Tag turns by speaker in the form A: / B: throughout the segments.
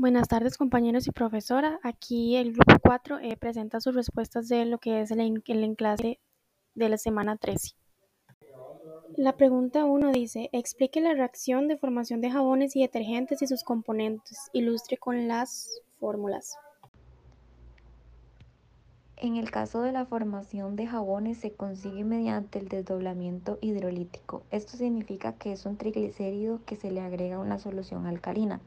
A: Buenas tardes compañeros y profesora. Aquí el grupo 4 eh, presenta sus respuestas de lo que es el, el de la semana 13. La pregunta 1 dice, explique la reacción de formación de jabones y detergentes y sus componentes. Ilustre con las fórmulas.
B: En el caso de la formación de jabones se consigue mediante el desdoblamiento hidrolítico. Esto significa que es un triglicérido que se le agrega una solución alcalina,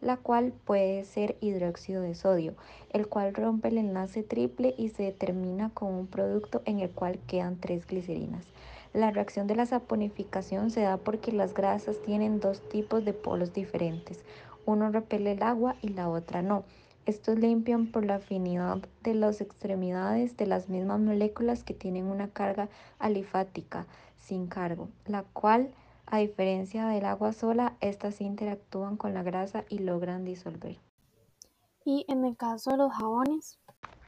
B: la cual puede ser hidróxido de sodio, el cual rompe el enlace triple y se determina con un producto en el cual quedan tres glicerinas. La reacción de la saponificación se da porque las grasas tienen dos tipos de polos diferentes. Uno repele el agua y la otra no. Estos limpian por la afinidad de las extremidades de las mismas moléculas que tienen una carga alifática sin cargo, la cual, a diferencia del agua sola, estas interactúan con la grasa y logran disolver.
A: Y en el caso de los jabones,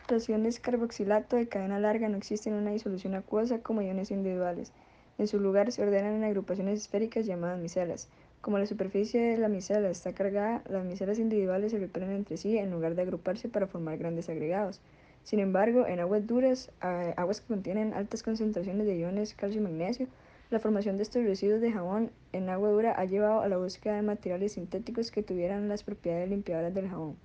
C: Los iones carboxilato de cadena larga no existen en una disolución acuosa como iones individuales. En su lugar se ordenan en agrupaciones esféricas llamadas micelas. Como la superficie de la micela está cargada, las micelas individuales se repelen entre sí en lugar de agruparse para formar grandes agregados. Sin embargo, en aguas duras, aguas que contienen altas concentraciones de iones calcio y magnesio, la formación de estos residuos de jabón en agua dura ha llevado a la búsqueda de materiales sintéticos que tuvieran las propiedades limpiadoras del jabón,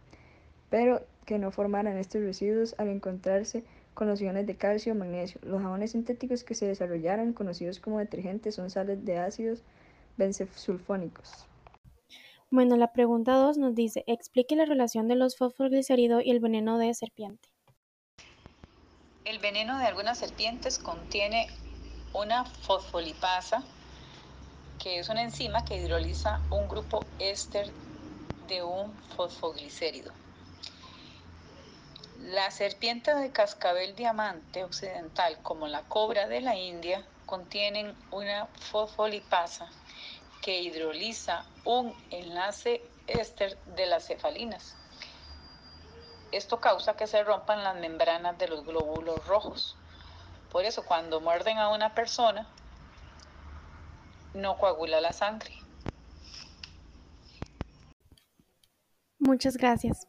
C: pero que no formaran estos residuos al encontrarse con los iones de calcio o magnesio. Los jabones sintéticos que se desarrollaron, conocidos como detergentes, son sales de ácidos benzesulfónicos.
A: bueno, la pregunta 2 nos dice, explique la relación de los fosfoglicéridos y el veneno de serpiente.
D: El veneno de algunas serpientes contiene una fosfolipasa, que es una enzima que hidroliza un grupo éster de un fosfoglicérido. La serpiente de cascabel diamante occidental, como la cobra de la India, contienen una fosfolipasa que hidroliza un enlace éster de las cefalinas. Esto causa que se rompan las membranas de los glóbulos rojos. Por eso cuando muerden a una persona, no coagula la sangre.
A: Muchas gracias.